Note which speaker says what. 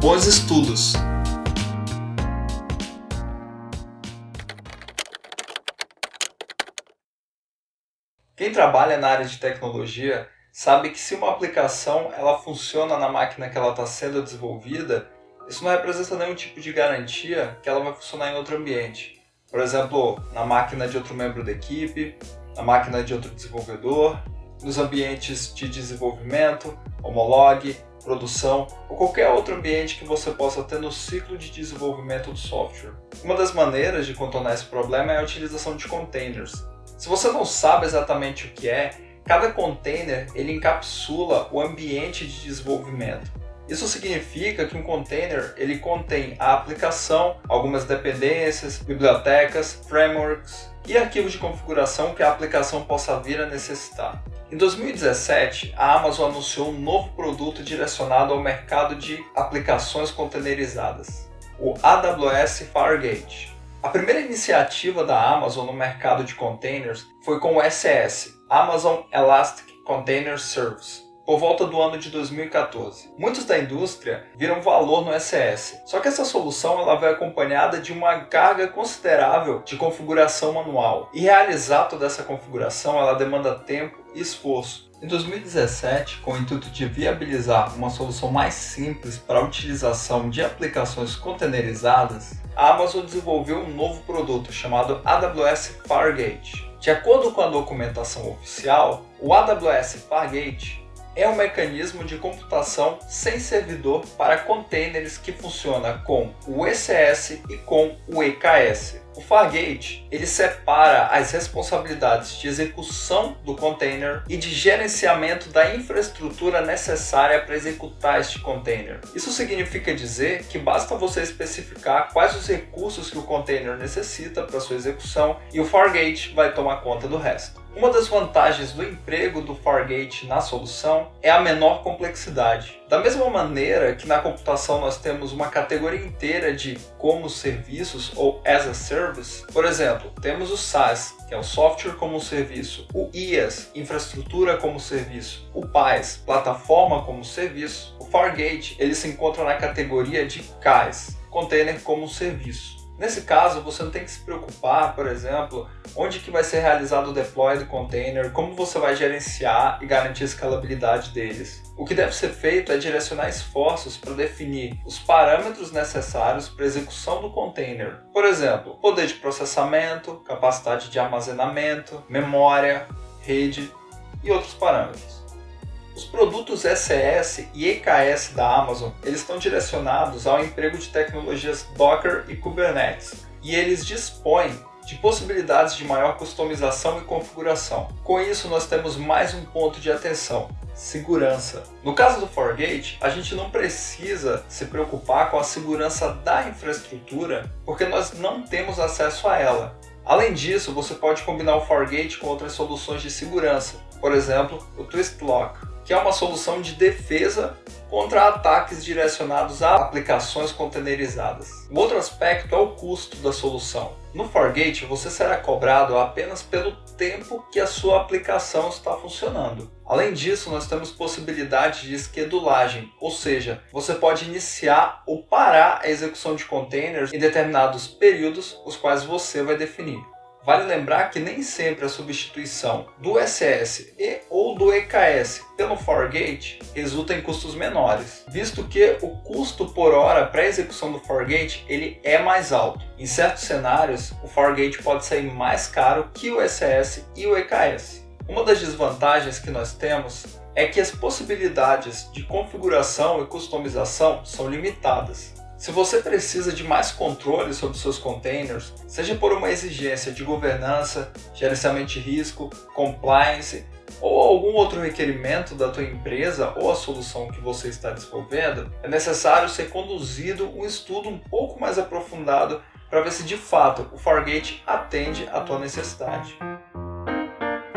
Speaker 1: Bons estudos! Quem trabalha na área de tecnologia sabe que se uma aplicação ela funciona na máquina que ela está sendo desenvolvida, isso não representa nenhum tipo de garantia que ela vai funcionar em outro ambiente. Por exemplo, na máquina de outro membro da equipe, na máquina de outro desenvolvedor, nos ambientes de desenvolvimento, homologue, produção ou qualquer outro ambiente que você possa ter no ciclo de desenvolvimento do software. Uma das maneiras de contornar esse problema é a utilização de containers. Se você não sabe exatamente o que é, cada container ele encapsula o ambiente de desenvolvimento. Isso significa que um container ele contém a aplicação, algumas dependências, bibliotecas, frameworks e arquivos de configuração que a aplicação possa vir a necessitar. Em 2017, a Amazon anunciou um novo produto direcionado ao mercado de aplicações containerizadas, o AWS Fargate. A primeira iniciativa da Amazon no mercado de containers foi com o SS, Amazon Elastic Container Service, por volta do ano de 2014. Muitos da indústria viram valor no SS, só que essa solução ela veio acompanhada de uma carga considerável de configuração manual. E realizar toda essa configuração ela demanda tempo e esforço. Em 2017, com o intuito de viabilizar uma solução mais simples para a utilização de aplicações containerizadas, a Amazon desenvolveu um novo produto chamado AWS Fargate. De acordo com a documentação oficial, o AWS Fargate é um mecanismo de computação sem servidor para containers que funciona com o ECS e com o EKS. O Fargate ele separa as responsabilidades de execução do container e de gerenciamento da infraestrutura necessária para executar este container. Isso significa dizer que basta você especificar quais os recursos que o container necessita para sua execução e o Fargate vai tomar conta do resto. Uma das vantagens do emprego do Fargate na solução é a menor complexidade. Da mesma maneira que na computação nós temos uma categoria inteira de como serviços ou as a service, por exemplo, temos o SaaS, que é o software como serviço, o IaaS, infraestrutura como serviço, o PaaS, plataforma como serviço, o Fargate, ele se encontra na categoria de CAS, container como serviço. Nesse caso, você não tem que se preocupar, por exemplo, onde que vai ser realizado o deploy do container, como você vai gerenciar e garantir a escalabilidade deles. O que deve ser feito é direcionar esforços para definir os parâmetros necessários para a execução do container. Por exemplo, poder de processamento, capacidade de armazenamento, memória, rede e outros parâmetros. Os produtos SS e EKS da Amazon eles estão direcionados ao emprego de tecnologias Docker e Kubernetes e eles dispõem de possibilidades de maior customização e configuração. Com isso, nós temos mais um ponto de atenção: segurança. No caso do Fargate, a gente não precisa se preocupar com a segurança da infraestrutura porque nós não temos acesso a ela. Além disso, você pode combinar o Fargate com outras soluções de segurança, por exemplo, o Twist Lock que é uma solução de defesa contra ataques direcionados a aplicações containerizadas. O outro aspecto é o custo da solução. No Fargate, você será cobrado apenas pelo tempo que a sua aplicação está funcionando. Além disso, nós temos possibilidade de esquedulagem, ou seja, você pode iniciar ou parar a execução de containers em determinados períodos, os quais você vai definir. Vale lembrar que nem sempre a substituição do SS e ou do EKS pelo Fargate resulta em custos menores, visto que o custo por hora para execução do Fargate ele é mais alto. Em certos cenários, o Fargate pode sair mais caro que o SS e o EKS. Uma das desvantagens que nós temos é que as possibilidades de configuração e customização são limitadas. Se você precisa de mais controle sobre seus containers, seja por uma exigência de governança, gerenciamento de risco, compliance ou algum outro requerimento da tua empresa ou a solução que você está desenvolvendo, é necessário ser conduzido um estudo um pouco mais aprofundado para ver se de fato o Fargate atende à tua necessidade.